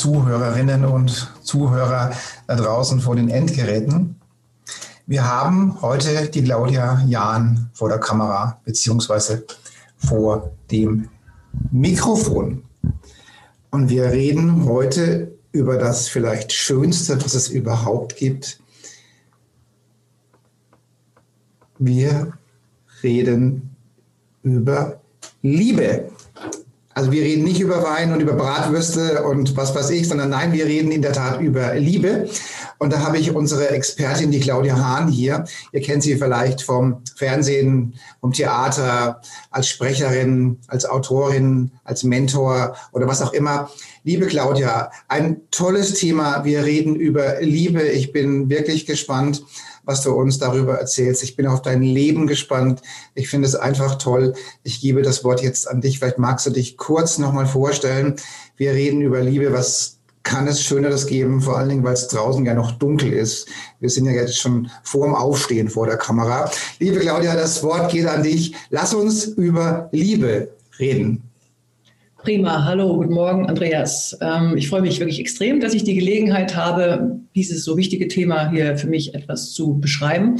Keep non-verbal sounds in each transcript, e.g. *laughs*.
Zuhörerinnen und Zuhörer da draußen vor den Endgeräten. Wir haben heute die Claudia Jahn vor der Kamera beziehungsweise vor dem Mikrofon. Und wir reden heute über das vielleicht Schönste, was es überhaupt gibt. Wir reden über Liebe. Also wir reden nicht über Wein und über Bratwürste und was weiß ich, sondern nein, wir reden in der Tat über Liebe. Und da habe ich unsere Expertin, die Claudia Hahn hier. Ihr kennt sie vielleicht vom Fernsehen, vom Theater, als Sprecherin, als Autorin, als Mentor oder was auch immer. Liebe Claudia, ein tolles Thema. Wir reden über Liebe. Ich bin wirklich gespannt, was du uns darüber erzählst. Ich bin auf dein Leben gespannt. Ich finde es einfach toll. Ich gebe das Wort jetzt an dich. Vielleicht magst du dich kurz nochmal vorstellen. Wir reden über Liebe. Was kann es Schöneres geben, vor allen Dingen, weil es draußen ja noch dunkel ist. Wir sind ja jetzt schon vor dem Aufstehen vor der Kamera. Liebe Claudia, das Wort geht an dich. Lass uns über Liebe reden. Prima, hallo, guten Morgen, Andreas. Ähm, ich freue mich wirklich extrem, dass ich die Gelegenheit habe, dieses so wichtige Thema hier für mich etwas zu beschreiben.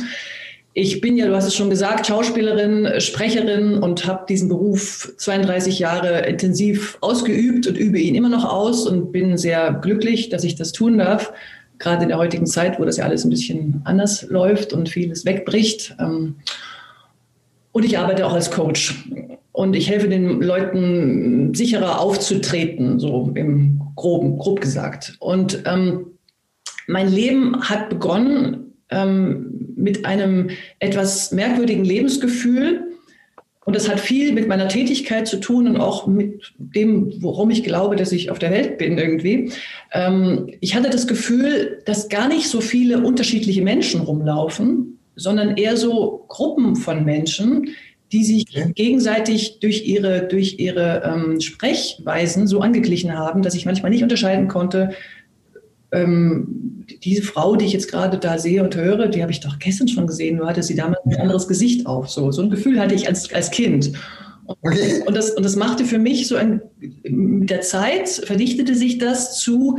Ich bin ja, du hast es schon gesagt, Schauspielerin, Sprecherin und habe diesen Beruf 32 Jahre intensiv ausgeübt und übe ihn immer noch aus und bin sehr glücklich, dass ich das tun darf. Gerade in der heutigen Zeit, wo das ja alles ein bisschen anders läuft und vieles wegbricht. Ähm, und ich arbeite auch als Coach. Und ich helfe den Leuten sicherer aufzutreten, so im Groben, grob gesagt. Und ähm, mein Leben hat begonnen ähm, mit einem etwas merkwürdigen Lebensgefühl. Und das hat viel mit meiner Tätigkeit zu tun und auch mit dem, worum ich glaube, dass ich auf der Welt bin irgendwie. Ähm, ich hatte das Gefühl, dass gar nicht so viele unterschiedliche Menschen rumlaufen, sondern eher so Gruppen von Menschen, die sich gegenseitig durch ihre, durch ihre ähm, Sprechweisen so angeglichen haben, dass ich manchmal nicht unterscheiden konnte, ähm, diese Frau, die ich jetzt gerade da sehe und höre, die habe ich doch gestern schon gesehen, nur hatte sie damals ein anderes Gesicht auf. So, so ein Gefühl hatte ich als, als Kind. Okay. Und, das, und das machte für mich so ein, mit der Zeit verdichtete sich das zu,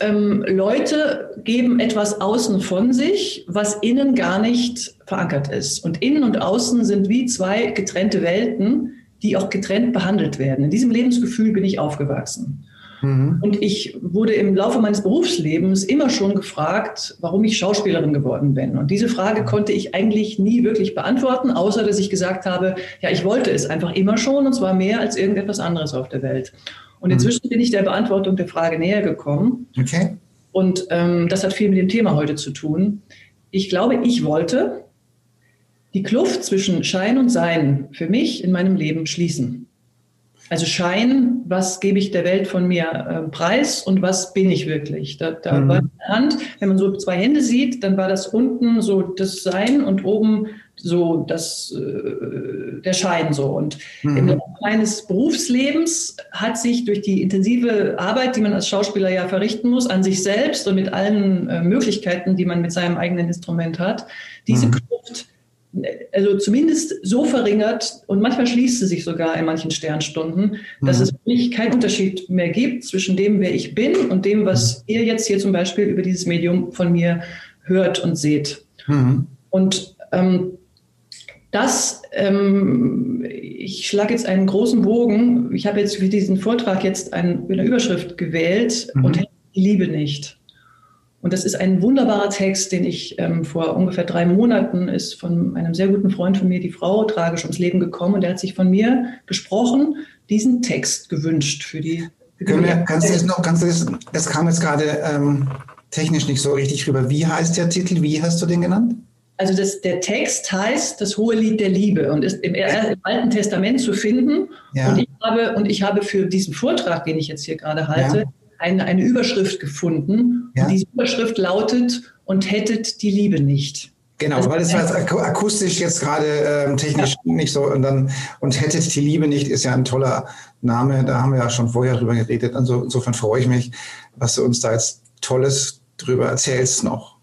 ähm, Leute geben etwas außen von sich, was innen gar nicht verankert ist. Und innen und außen sind wie zwei getrennte Welten, die auch getrennt behandelt werden. In diesem Lebensgefühl bin ich aufgewachsen. Mhm. Und ich wurde im Laufe meines Berufslebens immer schon gefragt, warum ich Schauspielerin geworden bin. Und diese Frage konnte ich eigentlich nie wirklich beantworten, außer dass ich gesagt habe, ja, ich wollte es einfach immer schon und zwar mehr als irgendetwas anderes auf der Welt. Und inzwischen mhm. bin ich der Beantwortung der Frage näher gekommen. Okay. Und ähm, das hat viel mit dem Thema heute zu tun. Ich glaube, ich wollte die Kluft zwischen Schein und Sein für mich in meinem Leben schließen. Also Schein, was gebe ich der Welt von mir äh, preis und was bin ich wirklich? Da, da mhm. war die Hand, wenn man so zwei Hände sieht, dann war das unten so das Sein und oben so das, äh, der Schein so. Und mhm. im Laufe meines Berufslebens hat sich durch die intensive Arbeit, die man als Schauspieler ja verrichten muss, an sich selbst und mit allen äh, Möglichkeiten, die man mit seinem eigenen Instrument hat, diese mhm. Kluft also zumindest so verringert und manchmal schließt sie sich sogar in manchen Sternstunden, dass mhm. es für mich keinen Unterschied mehr gibt zwischen dem, wer ich bin und dem, was mhm. ihr jetzt hier zum Beispiel über dieses Medium von mir hört und seht. Mhm. Und ähm, das, ähm, ich schlage jetzt einen großen Bogen. Ich habe jetzt für diesen Vortrag jetzt eine Überschrift gewählt mhm. und die Liebe nicht. Und das ist ein wunderbarer Text, den ich ähm, vor ungefähr drei Monaten ist von einem sehr guten Freund von mir, die Frau, tragisch ums Leben gekommen. Und der hat sich von mir gesprochen, diesen Text gewünscht für die. Für Können wir, kannst du das noch, kannst du das, das kam jetzt gerade ähm, technisch nicht so richtig rüber. Wie heißt der Titel? Wie hast du den genannt? Also das, der Text heißt das hohe Lied der Liebe und ist im, im Alten Testament zu finden. Ja. Und, ich habe, und ich habe für diesen Vortrag, den ich jetzt hier gerade halte, ja. eine, eine Überschrift gefunden. Ja. Und diese Überschrift lautet, und hättet die Liebe nicht. Genau, also, weil es war akustisch jetzt gerade ähm, technisch ja. nicht so und dann und hättet die Liebe nicht ist ja ein toller Name, da haben wir ja schon vorher drüber geredet. Also insofern freue ich mich, was du uns da jetzt Tolles drüber erzählst noch.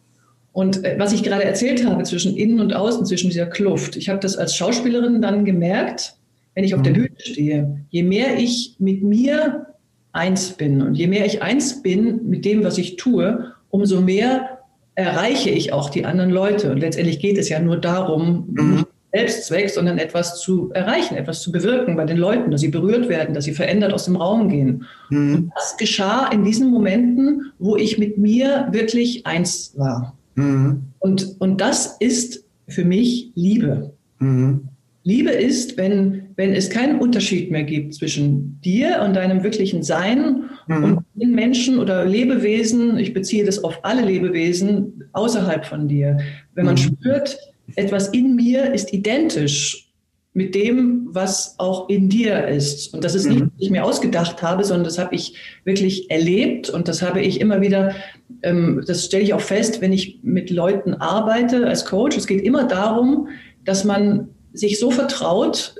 Und äh, was ich gerade erzählt habe zwischen innen und außen, zwischen dieser Kluft, ich habe das als Schauspielerin dann gemerkt, wenn ich auf mhm. der Bühne stehe. Je mehr ich mit mir eins bin und je mehr ich eins bin mit dem, was ich tue, umso mehr erreiche ich auch die anderen Leute. Und letztendlich geht es ja nur darum, mhm. Selbstzweck, sondern etwas zu erreichen, etwas zu bewirken bei den Leuten, dass sie berührt werden, dass sie verändert aus dem Raum gehen. Mhm. Und das geschah in diesen Momenten, wo ich mit mir wirklich eins war. Mhm. Und, und das ist für mich Liebe. Mhm. Liebe ist, wenn, wenn es keinen Unterschied mehr gibt zwischen dir und deinem wirklichen Sein mhm. und den Menschen oder Lebewesen, ich beziehe das auf alle Lebewesen außerhalb von dir. Wenn man mhm. spürt, etwas in mir ist identisch mit dem, was auch in dir ist. Und das ist nicht, mhm. was ich mir ausgedacht habe, sondern das habe ich wirklich erlebt und das habe ich immer wieder, ähm, das stelle ich auch fest, wenn ich mit Leuten arbeite als Coach. Es geht immer darum, dass man sich so vertraut,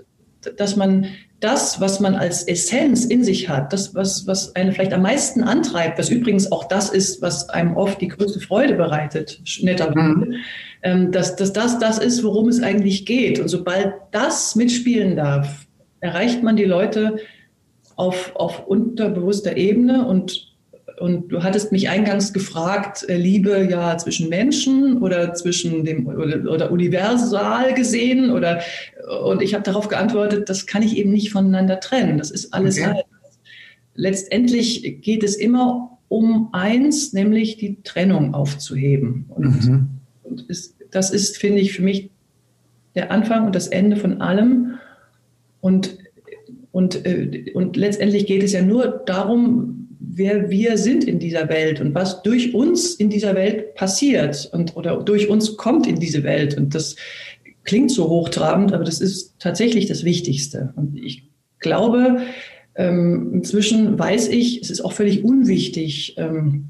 dass man das, was man als Essenz in sich hat, das, was, was einen vielleicht am meisten antreibt, was übrigens auch das ist, was einem oft die größte Freude bereitet, netterweise, mhm. Ähm, dass, dass das das ist, worum es eigentlich geht. Und sobald das mitspielen darf, erreicht man die Leute auf, auf unterbewusster Ebene und und du hattest mich eingangs gefragt, äh, Liebe ja zwischen Menschen oder zwischen dem oder, oder universal gesehen oder und ich habe darauf geantwortet, das kann ich eben nicht voneinander trennen. Das ist alles okay. Halt. Letztendlich geht es immer um eins, nämlich die Trennung aufzuheben. Und, mhm. Und ist, das ist, finde ich, für mich der Anfang und das Ende von allem. Und, und, äh, und letztendlich geht es ja nur darum, wer wir sind in dieser Welt und was durch uns in dieser Welt passiert und oder durch uns kommt in diese Welt. Und das klingt so hochtrabend, aber das ist tatsächlich das Wichtigste. Und ich glaube, ähm, inzwischen weiß ich, es ist auch völlig unwichtig, ähm,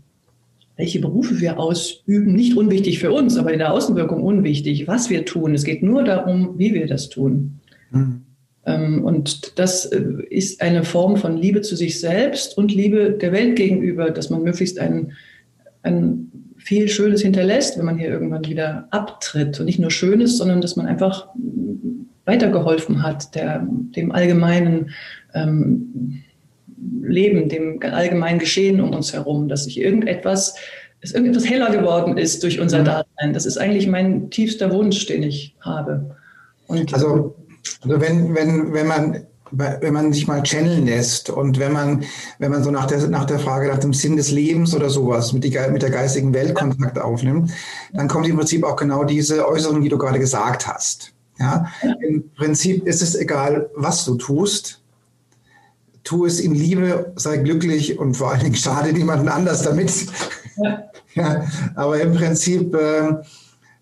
welche Berufe wir ausüben. Nicht unwichtig für uns, aber in der Außenwirkung unwichtig, was wir tun. Es geht nur darum, wie wir das tun. Mhm. Und das äh, ist eine Form von Liebe zu sich selbst und Liebe der Welt gegenüber, dass man möglichst ein, ein viel Schönes hinterlässt, wenn man hier irgendwann wieder abtritt. Und nicht nur Schönes, sondern dass man einfach weitergeholfen hat, der, dem allgemeinen ähm, Leben, dem allgemeinen Geschehen um uns herum, dass sich irgendetwas, dass irgendetwas heller geworden ist durch unser mhm. Dasein. Das ist eigentlich mein tiefster Wunsch, den ich habe. Und, also also wenn, wenn, wenn man wenn man sich mal channeln lässt und wenn man, wenn man so nach der, nach der Frage nach dem Sinn des Lebens oder sowas mit, die, mit der geistigen Welt Kontakt aufnimmt, dann kommt im Prinzip auch genau diese Äußerung, die du gerade gesagt hast. Ja? Im Prinzip ist es egal, was du tust. Tu es in Liebe, sei glücklich und vor allen Dingen schade niemanden anders damit. Ja. *laughs* ja aber im Prinzip äh,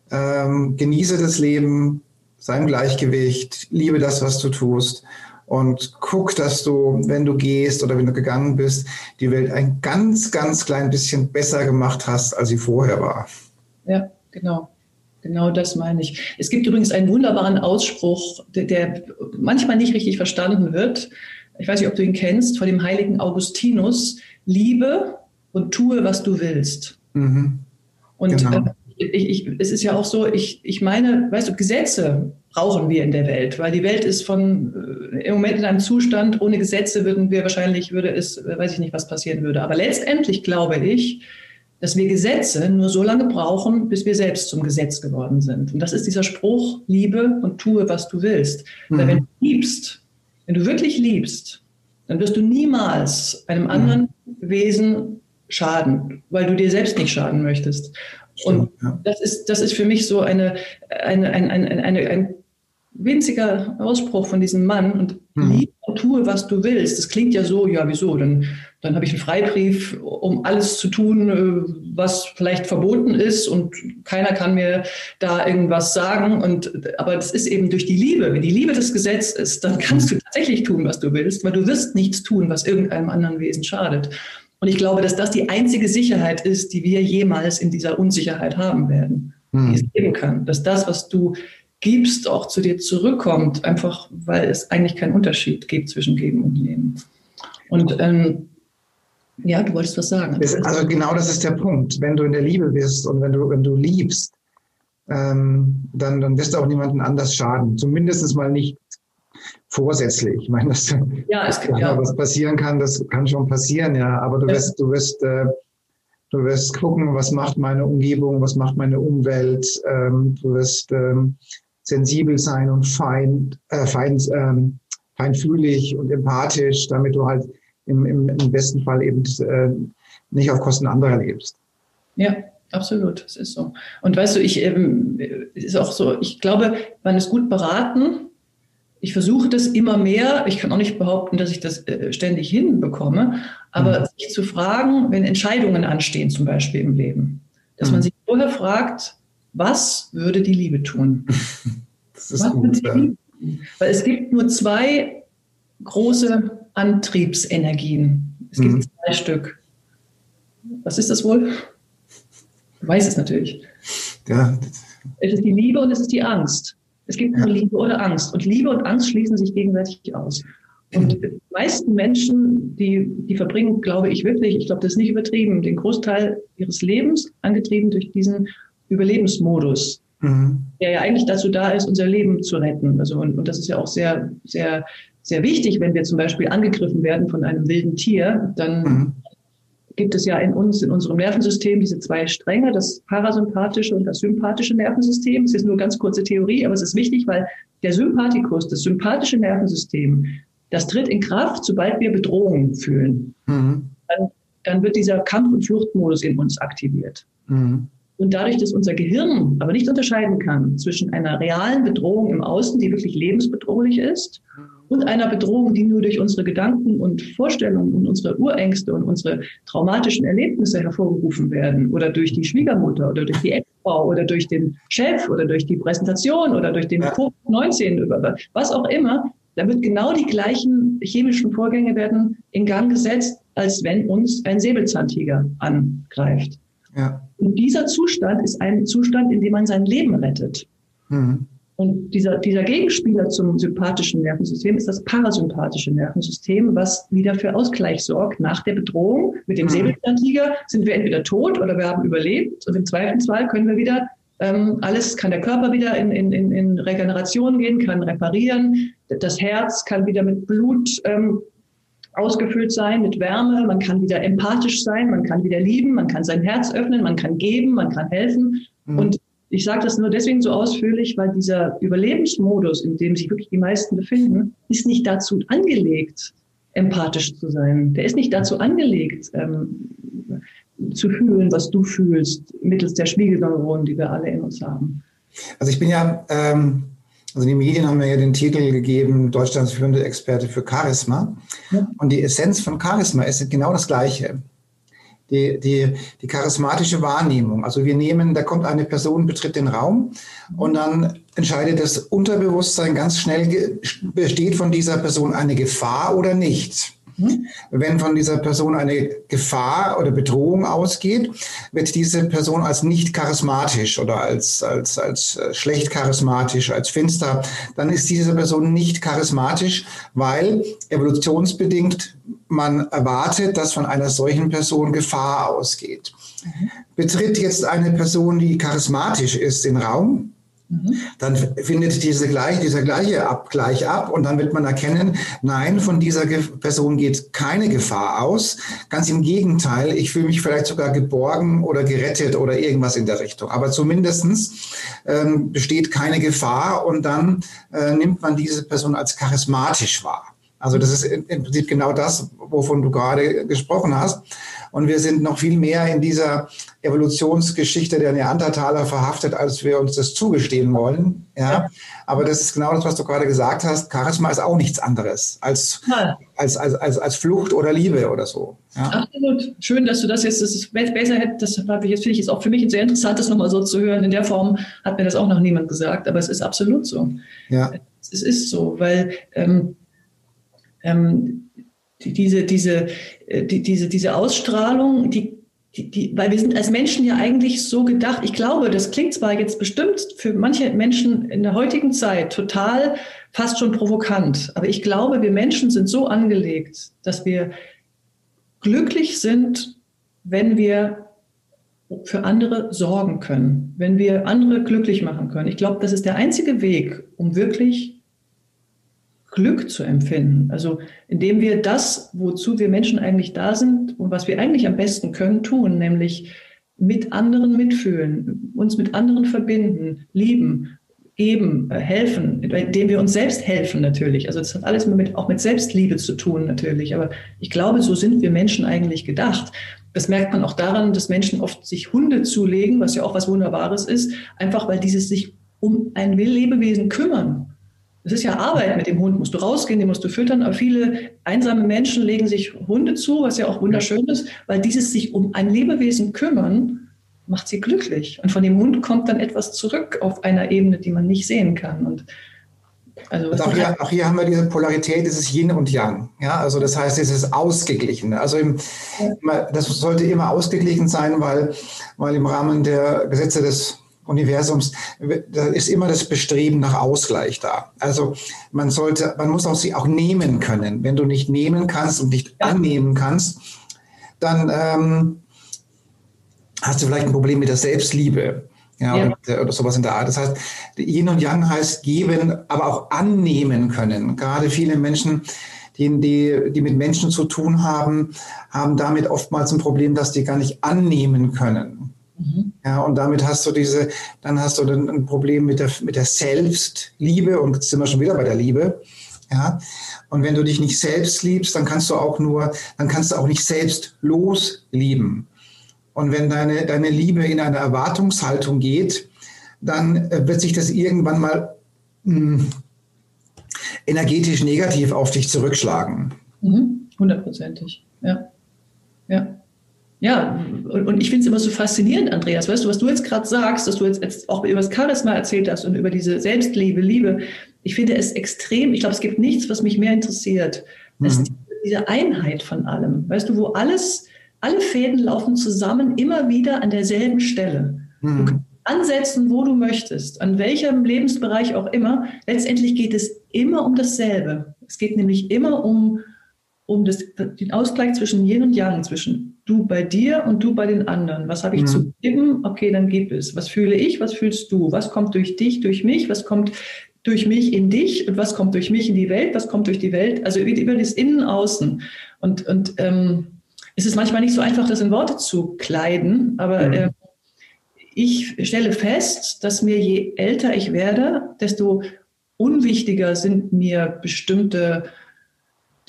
äh, genieße das Leben, sei im Gleichgewicht, liebe das, was du tust und guck, dass du, wenn du gehst oder wenn du gegangen bist, die Welt ein ganz, ganz klein bisschen besser gemacht hast, als sie vorher war. Ja, genau. Genau das meine ich. Es gibt übrigens einen wunderbaren Ausspruch, der, der manchmal nicht richtig verstanden wird. Ich weiß nicht, ob du ihn kennst, von dem heiligen Augustinus. Liebe und tue, was du willst. Mhm. Und genau. äh, ich, ich, es ist ja auch so, ich, ich meine, weißt du, Gesetze brauchen wir in der Welt, weil die Welt ist von äh, im Moment in einem Zustand, ohne Gesetze würden wir wahrscheinlich, würde es, äh, weiß ich nicht, was passieren würde. Aber letztendlich glaube ich, dass wir Gesetze nur so lange brauchen, bis wir selbst zum Gesetz geworden sind. Und das ist dieser Spruch, liebe und tue, was du willst. Mhm. Weil wenn du liebst, wenn du wirklich liebst, dann wirst du niemals einem anderen mhm. Wesen schaden, weil du dir selbst nicht schaden möchtest. Und ja. das, ist, das ist für mich so eine, eine, eine, eine, eine, ein winziger Ausspruch von diesem Mann und mhm. liebe und tue, was du willst. Das klingt ja so, ja, wieso? Dann, dann habe ich einen Freibrief, um alles zu tun, äh, was vielleicht verboten ist und keiner kann mir da irgendwas sagen. Und, aber das ist eben durch die Liebe. Wenn die Liebe das Gesetz ist, dann kannst du tatsächlich tun, was du willst, weil du wirst nichts tun, was irgendeinem anderen Wesen schadet. Und ich glaube, dass das die einzige Sicherheit ist, die wir jemals in dieser Unsicherheit haben werden, mhm. die es geben kann. Dass das, was du gibst, auch zu dir zurückkommt, einfach weil es eigentlich keinen Unterschied gibt zwischen Geben und Nehmen. Und ähm, ja, du wolltest was sagen. Also genau das ist der Punkt. Wenn du in der Liebe bist und wenn du, wenn du liebst, ähm, dann, dann wirst du auch niemanden anders schaden. Zumindest mal nicht vorsätzlich. Ich meine, dass ja, es gibt, ja. was passieren kann, das kann schon passieren, ja. Aber du wirst, du wirst äh, Du wirst gucken, was macht meine Umgebung, was macht meine Umwelt. Ähm, du wirst ähm, sensibel sein und fein, äh, fein, ähm, feinfühlig und empathisch, damit du halt im, im, im besten Fall eben äh, nicht auf Kosten anderer lebst. Ja, absolut, es ist so. Und weißt du, ich ähm, ist auch so, ich glaube, man ist gut beraten. Ich versuche das immer mehr. Ich kann auch nicht behaupten, dass ich das äh, ständig hinbekomme, aber mhm. sich zu fragen, wenn Entscheidungen anstehen, zum Beispiel im Leben, dass mhm. man sich vorher fragt, was würde die Liebe tun? *laughs* Das ist was gut. Ja. Weil es gibt nur zwei große Antriebsenergien. Es gibt mhm. zwei Stück. Was ist das wohl? Du weißt es natürlich. Ja. Es ist die Liebe und es ist die Angst. Es gibt nur ja. Liebe oder Angst. Und Liebe und Angst schließen sich gegenseitig aus. Und mhm. die meisten Menschen, die, die verbringen, glaube ich wirklich, ich glaube, das ist nicht übertrieben, den Großteil ihres Lebens angetrieben durch diesen Überlebensmodus, mhm. der ja eigentlich dazu da ist, unser Leben zu retten. Also, und, und das ist ja auch sehr, sehr, sehr wichtig, wenn wir zum Beispiel angegriffen werden von einem wilden Tier, dann mhm. gibt es ja in uns, in unserem Nervensystem diese zwei Stränge, das parasympathische und das sympathische Nervensystem. Es ist nur ganz kurze Theorie, aber es ist wichtig, weil der Sympathikus, das sympathische Nervensystem, das tritt in Kraft, sobald wir Bedrohungen fühlen. Mhm. Dann, dann, wird dieser Kampf- und Fluchtmodus in uns aktiviert. Mhm. Und dadurch, dass unser Gehirn aber nicht unterscheiden kann zwischen einer realen Bedrohung im Außen, die wirklich lebensbedrohlich ist, und einer Bedrohung, die nur durch unsere Gedanken und Vorstellungen und unsere Urängste und unsere traumatischen Erlebnisse hervorgerufen werden oder durch die Schwiegermutter oder durch die Ex-Frau oder durch den Chef oder durch die Präsentation oder durch den Covid-19, was auch immer, da wird genau die gleichen chemischen Vorgänge werden in Gang gesetzt, als wenn uns ein Säbelzahntiger angreift. Ja. Und dieser Zustand ist ein Zustand, in dem man sein Leben rettet. Mhm. Und dieser, dieser Gegenspieler zum sympathischen Nervensystem ist das parasympathische Nervensystem, was wieder für Ausgleich sorgt. Nach der Bedrohung mit dem mhm. Säbelzahntiger sind wir entweder tot oder wir haben überlebt. Und im Zweifelsfall können wir wieder ähm, alles, kann der Körper wieder in, in, in Regeneration gehen, kann reparieren. Das Herz kann wieder mit Blut ähm, ausgefüllt sein mit Wärme, man kann wieder empathisch sein, man kann wieder lieben, man kann sein Herz öffnen, man kann geben, man kann helfen. Mhm. Und ich sage das nur deswegen so ausführlich, weil dieser Überlebensmodus, in dem sich wirklich die meisten befinden, ist nicht dazu angelegt, empathisch zu sein. Der ist nicht dazu angelegt, ähm, zu fühlen, was du fühlst, mittels der Spiegelneuronen, die wir alle in uns haben. Also ich bin ja ähm, also die Medien haben mir ja den Titel gegeben, Deutschlands führende Experte für Charisma. Ja. Und die Essenz von Charisma ist genau das Gleiche. Die, die, die charismatische Wahrnehmung. Also wir nehmen, da kommt eine Person, betritt den Raum und dann entscheidet das Unterbewusstsein ganz schnell, besteht von dieser Person eine Gefahr oder nicht. Wenn von dieser Person eine Gefahr oder Bedrohung ausgeht, wird diese Person als nicht charismatisch oder als, als, als äh, schlecht charismatisch, als finster, dann ist diese Person nicht charismatisch, weil evolutionsbedingt man erwartet, dass von einer solchen Person Gefahr ausgeht. Mhm. Betritt jetzt eine Person, die charismatisch ist, den Raum, dann findet diese gleich, dieser gleiche Abgleich ab und dann wird man erkennen, nein, von dieser Person geht keine Gefahr aus. Ganz im Gegenteil, ich fühle mich vielleicht sogar geborgen oder gerettet oder irgendwas in der Richtung. Aber zumindestens ähm, besteht keine Gefahr und dann äh, nimmt man diese Person als charismatisch wahr. Also das ist im Prinzip genau das, wovon du gerade gesprochen hast. Und wir sind noch viel mehr in dieser Evolutionsgeschichte der Neandertaler verhaftet, als wir uns das zugestehen wollen. Ja. Aber das ist genau das, was du gerade gesagt hast. Charisma ist auch nichts anderes als, als, als, als, als Flucht oder Liebe oder so. Ja. Absolut. Schön, dass du das jetzt, das ist besser das habe ich jetzt, finde ich, ist auch für mich sehr interessant, das nochmal so zu hören. In der Form hat mir das auch noch niemand gesagt, aber es ist absolut so. Ja. Es ist so, weil, ähm, ähm, die, diese, diese, äh, die, diese, diese Ausstrahlung, die, die, die, weil wir sind als Menschen ja eigentlich so gedacht, ich glaube, das klingt zwar jetzt bestimmt für manche Menschen in der heutigen Zeit total fast schon provokant, aber ich glaube, wir Menschen sind so angelegt, dass wir glücklich sind, wenn wir für andere sorgen können, wenn wir andere glücklich machen können. Ich glaube, das ist der einzige Weg, um wirklich Glück zu empfinden. Also indem wir das, wozu wir Menschen eigentlich da sind und was wir eigentlich am besten können, tun, nämlich mit anderen mitfühlen, uns mit anderen verbinden, lieben, geben, äh, helfen, indem wir uns selbst helfen natürlich. Also das hat alles mit, auch mit Selbstliebe zu tun natürlich. Aber ich glaube, so sind wir Menschen eigentlich gedacht. Das merkt man auch daran, dass Menschen oft sich Hunde zulegen, was ja auch was Wunderbares ist, einfach weil dieses sich um ein Lebewesen kümmern es ist ja Arbeit mit dem Hund, musst du rausgehen, den musst du füttern, aber viele einsame Menschen legen sich Hunde zu, was ja auch wunderschön ist, weil dieses sich um ein Lebewesen kümmern, macht sie glücklich. Und von dem Hund kommt dann etwas zurück auf einer Ebene, die man nicht sehen kann. Und also, also auch, hier, auch, hier, haben wir diese Polarität, dieses Yin und Yang. Ja, also das heißt, dieses Ausgeglichene. Also im, ja. das sollte immer ausgeglichen sein, weil, weil im Rahmen der Gesetze des Universums, da ist immer das Bestreben nach Ausgleich da. Also man sollte, man muss auch sie auch nehmen können. Wenn du nicht nehmen kannst und nicht annehmen kannst, dann ähm, hast du vielleicht ein Problem mit der Selbstliebe. Ja, ja. Oder, oder, sowas in der Art. Das heißt, Yin und Yang heißt geben, aber auch annehmen können. Gerade viele Menschen, die, die, die mit Menschen zu tun haben, haben damit oftmals ein Problem, dass die gar nicht annehmen können. Mhm. Ja, und damit hast du diese, dann hast du dann ein Problem mit der, mit der Selbstliebe und jetzt sind wir schon wieder bei der Liebe. Ja, und wenn du dich nicht selbst liebst, dann kannst du auch nur, dann kannst du auch nicht selbst loslieben. Und wenn deine, deine Liebe in eine Erwartungshaltung geht, dann äh, wird sich das irgendwann mal mh, hm, energetisch negativ auf dich zurückschlagen. Mhm. Hundertprozentig, ja. Ja. Ja, und, und ich finde es immer so faszinierend, Andreas, weißt du, was du jetzt gerade sagst, dass du jetzt, jetzt auch über das Charisma erzählt hast und über diese Selbstliebe, Liebe. Ich finde es extrem, ich glaube, es gibt nichts, was mich mehr interessiert, als mhm. diese Einheit von allem. Weißt du, wo alles, alle Fäden laufen zusammen immer wieder an derselben Stelle. Mhm. Du kannst ansetzen, wo du möchtest, an welchem Lebensbereich auch immer. Letztendlich geht es immer um dasselbe. Es geht nämlich immer um, um das, den Ausgleich zwischen Yin und Yang, zwischen du bei dir und du bei den anderen. Was habe ich mhm. zu geben? Okay, dann gib es. Was fühle ich? Was fühlst du? Was kommt durch dich, durch mich? Was kommt durch mich in dich? Und was kommt durch mich in die Welt? Was kommt durch die Welt? Also über das Innen, Außen. Und, und ähm, es ist manchmal nicht so einfach, das in Worte zu kleiden, aber mhm. äh, ich stelle fest, dass mir je älter ich werde, desto unwichtiger sind mir bestimmte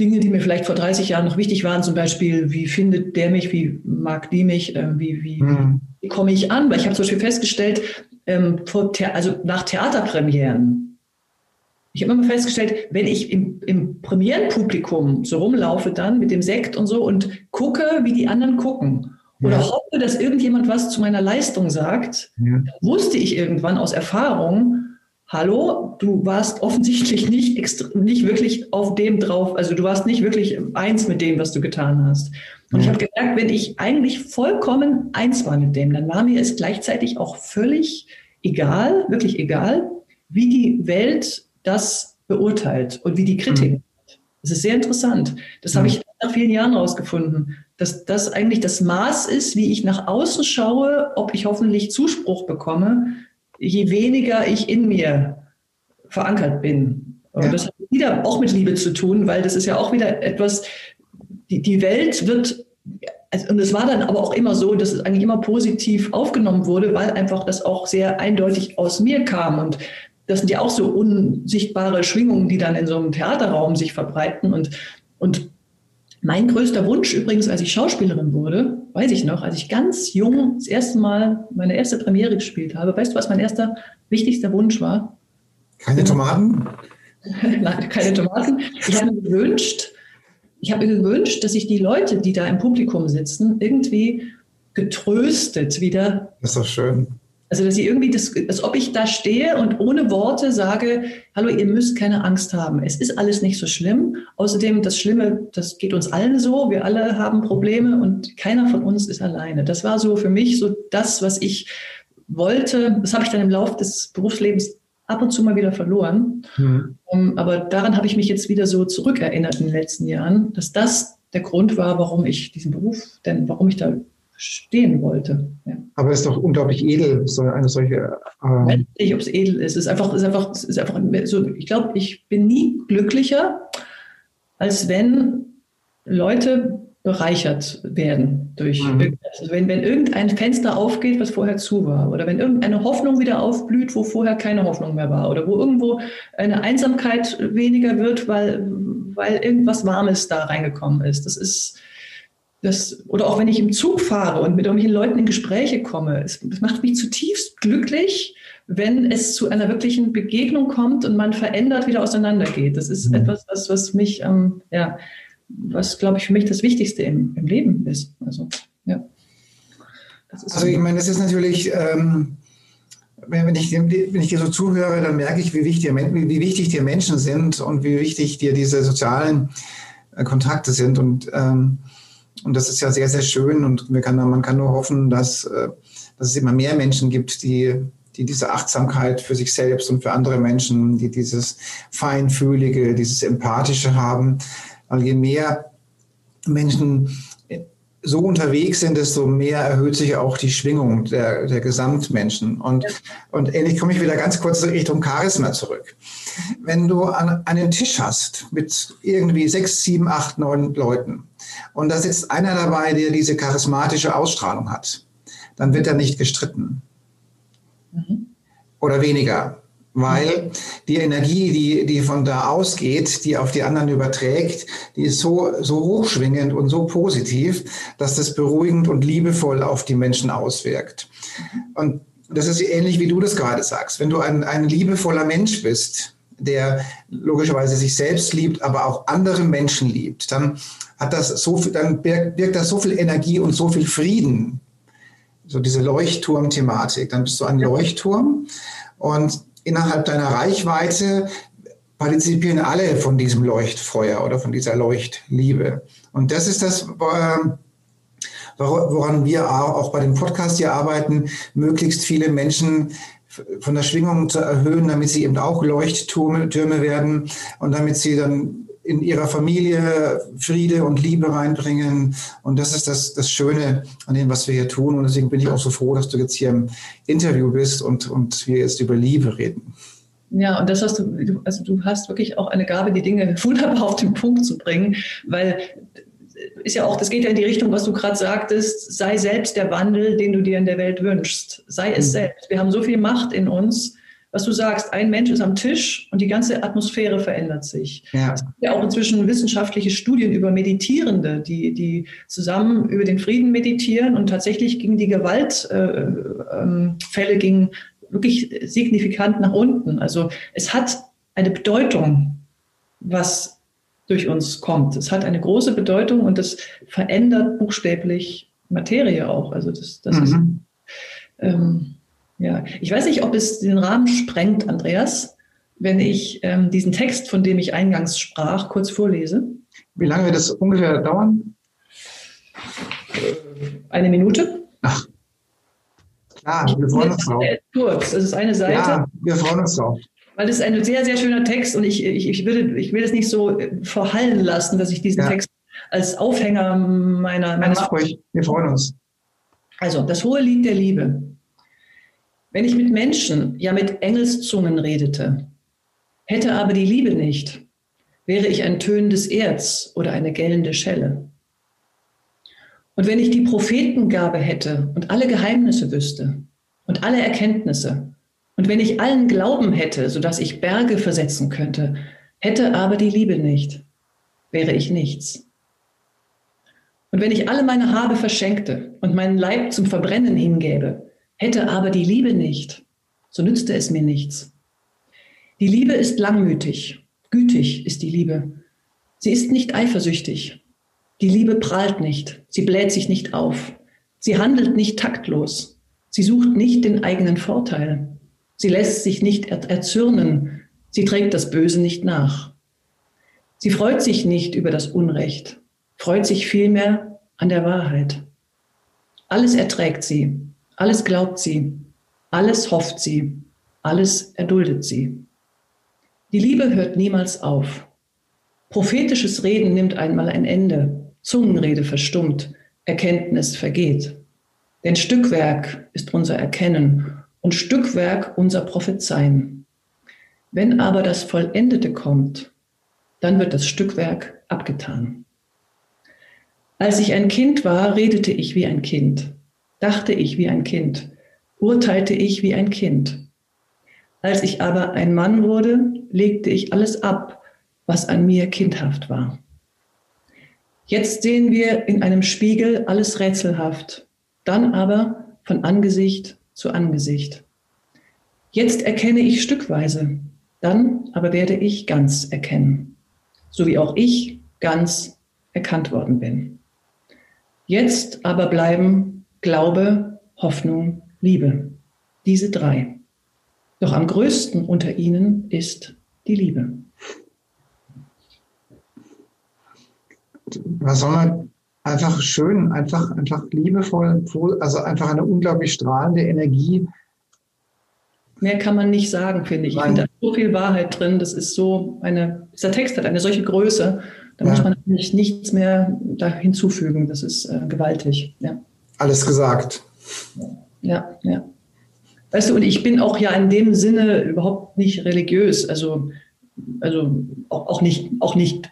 Dinge, die mir vielleicht vor 30 Jahren noch wichtig waren, zum Beispiel, wie findet der mich, wie mag die mich, äh, wie, wie, mhm. wie komme ich an? Weil ich habe zum Beispiel festgestellt, ähm, vor also nach Theaterpremieren, ich habe immer festgestellt, wenn ich im, im Premierenpublikum so rumlaufe dann mit dem Sekt und so und gucke, wie die anderen gucken oder ja. hoffe, dass irgendjemand was zu meiner Leistung sagt, ja. wusste ich irgendwann aus Erfahrung, hallo, du warst offensichtlich nicht, nicht wirklich auf dem drauf, also du warst nicht wirklich eins mit dem, was du getan hast. Und ich habe gemerkt, wenn ich eigentlich vollkommen eins war mit dem, dann war mir es gleichzeitig auch völlig egal, wirklich egal, wie die Welt das beurteilt und wie die Kritik. Mhm. Das ist sehr interessant. Das mhm. habe ich nach vielen Jahren herausgefunden, dass das eigentlich das Maß ist, wie ich nach außen schaue, ob ich hoffentlich Zuspruch bekomme, je weniger ich in mir verankert bin. Und ja. das hat wieder auch mit Liebe zu tun, weil das ist ja auch wieder etwas, die, die Welt wird, also, und es war dann aber auch immer so, dass es eigentlich immer positiv aufgenommen wurde, weil einfach das auch sehr eindeutig aus mir kam. Und das sind ja auch so unsichtbare Schwingungen, die dann in so einem Theaterraum sich verbreiten. Und, und mein größter Wunsch übrigens, als ich Schauspielerin wurde, weiß ich noch, als ich ganz jung das erste Mal meine erste Premiere gespielt habe, weißt du, was mein erster wichtigster Wunsch war? Keine Tomaten? *laughs* Nein, keine Tomaten. Ich habe mir gewünscht, ich habe mir gewünscht, dass ich die Leute, die da im Publikum sitzen, irgendwie getröstet wieder. Das ist doch schön. Also, dass sie irgendwie, das, als ob ich da stehe und ohne Worte sage, hallo, ihr müsst keine Angst haben. Es ist alles nicht so schlimm. Außerdem, das Schlimme, das geht uns allen so. Wir alle haben Probleme und keiner von uns ist alleine. Das war so für mich so das, was ich wollte. Das habe ich dann im Laufe des Berufslebens ab und zu mal wieder verloren. Mhm. Um, aber daran habe ich mich jetzt wieder so zurückerinnert in den letzten Jahren, dass das der Grund war, warum ich diesen Beruf, denn warum ich da stehen wollte. Ja. Aber es ist doch unglaublich edel, so eine solche. Ähm ich weiß nicht, ob es edel ist. Es ist einfach, es ist einfach, es ist einfach so, ich glaube, ich bin nie glücklicher, als wenn Leute bereichert werden durch mhm. also wenn, wenn irgendein Fenster aufgeht, was vorher zu war, oder wenn irgendeine Hoffnung wieder aufblüht, wo vorher keine Hoffnung mehr war, oder wo irgendwo eine Einsamkeit weniger wird, weil, weil irgendwas Warmes da reingekommen ist. Das ist das, oder auch wenn ich im Zug fahre und mit irgendwelchen Leuten in Gespräche komme, es, es macht mich zutiefst glücklich, wenn es zu einer wirklichen Begegnung kommt und man verändert wieder auseinandergeht. Das ist mhm. etwas, was, was mich, ähm, ja, was glaube ich für mich das Wichtigste im, im Leben ist. Also, ja. also ich meine, das ist natürlich, ähm, wenn, ich, wenn ich dir so zuhöre, dann merke ich, wie wichtig, wie wichtig dir Menschen sind und wie wichtig dir diese sozialen äh, Kontakte sind. Und ähm, und das ist ja sehr, sehr schön und kann, man kann nur hoffen, dass, äh, dass es immer mehr Menschen gibt, die, die diese Achtsamkeit für sich selbst und für andere Menschen, die dieses Feinfühlige, dieses Empathische haben. Weil je mehr Menschen so unterwegs sind, desto mehr erhöht sich auch die Schwingung der, der Gesamtmenschen. Und, und ähnlich komme ich wieder ganz kurz Richtung Charisma zurück. Wenn du an, einen Tisch hast mit irgendwie sechs, sieben, acht, neun Leuten und da sitzt einer dabei, der diese charismatische Ausstrahlung hat, dann wird er nicht gestritten. Mhm. Oder weniger weil die Energie, die, die von da ausgeht, die auf die anderen überträgt, die ist so, so hochschwingend und so positiv, dass das beruhigend und liebevoll auf die Menschen auswirkt. Und das ist ähnlich, wie du das gerade sagst. Wenn du ein, ein liebevoller Mensch bist, der logischerweise sich selbst liebt, aber auch andere Menschen liebt, dann hat das so viel, dann birgt, birgt das so viel Energie und so viel Frieden. So diese Leuchtturm-Thematik. Dann bist du ein Leuchtturm und innerhalb deiner Reichweite partizipieren alle von diesem Leuchtfeuer oder von dieser Leuchtliebe. Und das ist das, ähm, woran wir auch bei dem Podcast hier arbeiten, möglichst viele Menschen von der Schwingung zu erhöhen, damit sie eben auch Leuchttürme werden und damit sie dann in ihrer Familie Friede und Liebe reinbringen. Und das ist das, das Schöne an dem, was wir hier tun. Und deswegen bin ich auch so froh, dass du jetzt hier im Interview bist und, und wir jetzt über Liebe reden. Ja, und das hast du, also du hast wirklich auch eine Gabe, die Dinge *laughs* wunderbar auf den Punkt zu bringen, weil ist ja auch, das geht ja in die Richtung, was du gerade sagtest, sei selbst der Wandel, den du dir in der Welt wünschst. Sei es mhm. selbst. Wir haben so viel Macht in uns, was du sagst, ein Mensch ist am Tisch und die ganze Atmosphäre verändert sich. Ja. Es gibt ja auch inzwischen wissenschaftliche Studien über Meditierende, die, die zusammen über den Frieden meditieren und tatsächlich gingen die Gewaltfälle äh, äh, gingen wirklich signifikant nach unten. Also es hat eine Bedeutung, was durch uns kommt. Es hat eine große Bedeutung und das verändert buchstäblich Materie auch. Also das, das mhm. ist ähm, ja, ich weiß nicht, ob es den Rahmen sprengt, Andreas, wenn ich ähm, diesen Text, von dem ich eingangs sprach, kurz vorlese. Wie lange wird das ungefähr dauern? Eine Minute. Ach, klar, wir freuen uns drauf. Kurz, das ist eine Seite. Ja, wir freuen uns drauf. Weil es ist ein sehr, sehr schöner Text und ich, ich, ich, würde, ich will es nicht so verhallen lassen, dass ich diesen ja. Text als Aufhänger meiner... meiner ja, wir freuen uns. Also, das hohe Lied der Liebe. Wenn ich mit Menschen, ja mit Engelszungen redete, hätte aber die Liebe nicht, wäre ich ein tönendes Erz oder eine gellende Schelle. Und wenn ich die Prophetengabe hätte und alle Geheimnisse wüsste und alle Erkenntnisse Und wenn ich allen Glauben hätte, sodass ich Berge versetzen könnte, hätte aber die Liebe nicht, wäre ich nichts. Und wenn ich alle meine Habe verschenkte und meinen Leib zum Verbrennen hingäbe, hätte aber die Liebe nicht, so nützte es mir nichts. Die Liebe ist langmütig, gütig ist die Liebe. Sie ist nicht eifersüchtig. Die Liebe prahlt nicht, sie bläht sich nicht auf. Sie handelt nicht taktlos. Sie sucht nicht den eigenen Vorteil. Sie lässt sich nicht erzürnen. Sie trägt das Böse nicht nach. Sie freut sich nicht über das Unrecht, freut sich vielmehr an der Wahrheit. Alles erträgt sie, alles glaubt sie, alles hofft sie, alles erduldet sie. Die Liebe hört niemals auf. Prophetisches Reden nimmt einmal ein Ende, Zungenrede verstummt, Erkenntnis vergeht. Denn Stückwerk ist unser Erkennen und Stückwerk unser Prophezeien. Wenn aber das Vollendete kommt, dann wird das Stückwerk abgetan. Als ich ein Kind war, redete ich wie ein Kind, dachte ich wie ein Kind, urteilte ich wie ein Kind. Als ich aber ein Mann wurde, legte ich alles ab, was an mir kindhaft war. Jetzt sehen wir in einem Spiegel alles rätselhaft, dann aber von Angesicht zu Angesicht. Jetzt erkenne ich stückweise, dann aber werde ich ganz erkennen, so wie auch ich ganz erkannt worden bin. Jetzt aber bleiben Glaube, Hoffnung, Liebe, diese drei. Doch am größten unter ihnen ist die Liebe. Was soll man einfach schön, einfach, einfach liebevoll, also einfach eine unglaublich strahlende Energie. Mehr kann man nicht sagen, finde ich. Ich finde da so viel Wahrheit drin. Das ist so eine, dieser Text hat eine solche Größe, da ja. muss man eigentlich nichts mehr da hinzufügen. Das ist äh, gewaltig. Ja. Alles gesagt. Ja, ja. Weißt du, und ich bin auch ja in dem Sinne überhaupt nicht religiös, also, also auch, nicht, auch nicht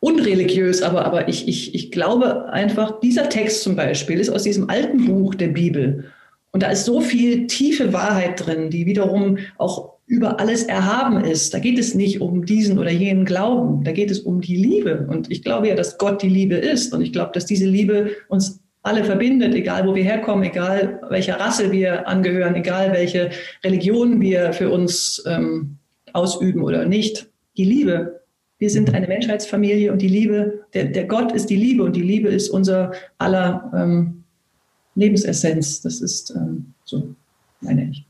unreligiös, aber, aber ich, ich, ich glaube einfach, dieser Text zum Beispiel ist aus diesem alten Buch der Bibel. Und da ist so viel tiefe Wahrheit drin, die wiederum auch über alles erhaben ist. Da geht es nicht um diesen oder jenen Glauben, da geht es um die Liebe. Und ich glaube ja, dass Gott die Liebe ist. Und ich glaube, dass diese Liebe uns alle verbindet, egal wo wir herkommen, egal welcher Rasse wir angehören, egal welche Religion wir für uns ähm, ausüben oder nicht. Die Liebe. Wir sind eine Menschheitsfamilie und die Liebe, der, der Gott ist die Liebe und die Liebe ist unser aller ähm, Lebensessenz. Das ist ähm, so, meine ich.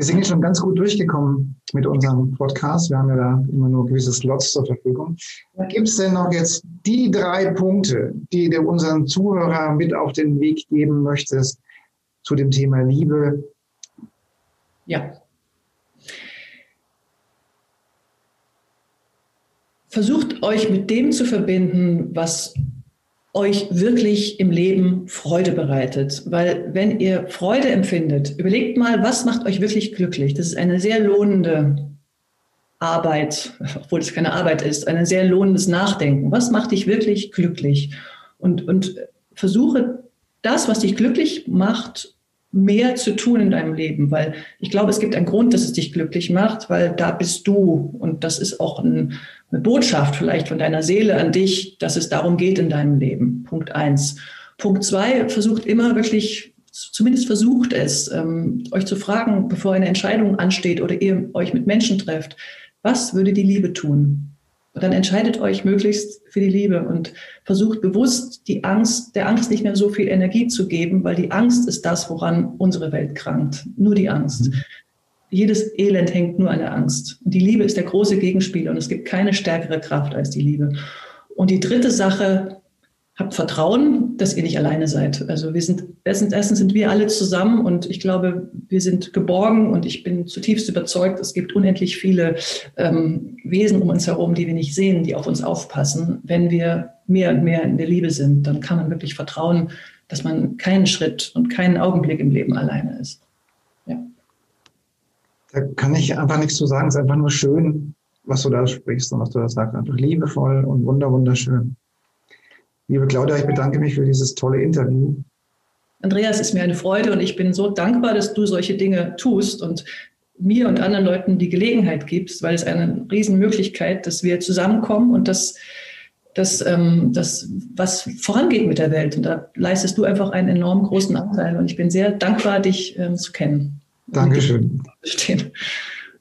Wir sind jetzt schon ganz gut durchgekommen mit unserem Podcast. Wir haben ja da immer nur gewisse Slots zur Verfügung. Gibt es denn noch jetzt die drei Punkte, die du unseren Zuhörern mit auf den Weg geben möchtest zu dem Thema Liebe? Ja. Versucht euch mit dem zu verbinden, was euch wirklich im Leben Freude bereitet. Weil wenn ihr Freude empfindet, überlegt mal, was macht euch wirklich glücklich. Das ist eine sehr lohnende Arbeit, obwohl es keine Arbeit ist, ein sehr lohnendes Nachdenken. Was macht dich wirklich glücklich? Und, und versuche das, was dich glücklich macht, mehr zu tun in deinem Leben, weil ich glaube, es gibt einen Grund, dass es dich glücklich macht, weil da bist du und das ist auch ein, eine Botschaft vielleicht von deiner Seele an dich, dass es darum geht in deinem Leben. Punkt eins. Punkt zwei, versucht immer wirklich, zumindest versucht es, ähm, euch zu fragen, bevor eine Entscheidung ansteht oder ihr euch mit Menschen trefft, was würde die Liebe tun? Und dann entscheidet euch möglichst für die Liebe und versucht bewusst die Angst, der Angst nicht mehr so viel Energie zu geben, weil die Angst ist das, woran unsere Welt krankt. Nur die Angst. Mhm. Jedes Elend hängt nur an der Angst. Und die Liebe ist der große Gegenspieler und es gibt keine stärkere Kraft als die Liebe. Und die dritte Sache, habt Vertrauen, dass ihr nicht alleine seid. Also wir sind, erstens, erstens sind wir alle zusammen und ich glaube, wir sind geborgen und ich bin zutiefst überzeugt, es gibt unendlich viele ähm, Wesen um uns herum, die wir nicht sehen, die auf uns aufpassen. Wenn wir mehr und mehr in der Liebe sind, dann kann man wirklich vertrauen, dass man keinen Schritt und keinen Augenblick im Leben alleine ist. Ja. Da kann ich einfach nichts zu sagen. Es ist einfach nur schön, was du da sprichst und was du da sagst. Einfach liebevoll und wunder, wunderschön. Liebe Claudia, ich bedanke mich für dieses tolle Interview. Andreas, ist mir eine Freude und ich bin so dankbar, dass du solche Dinge tust und mir und anderen Leuten die Gelegenheit gibst, weil es eine Riesenmöglichkeit, dass wir zusammenkommen und dass das, ähm, das, was vorangeht mit der Welt. Und da leistest du einfach einen enorm großen Anteil. Und ich bin sehr dankbar, dich ähm, zu kennen. Dankeschön.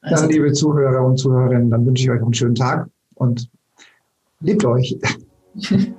Also, dann, liebe Zuhörer und Zuhörerinnen, dann wünsche ich euch einen schönen Tag und liebt euch. *laughs*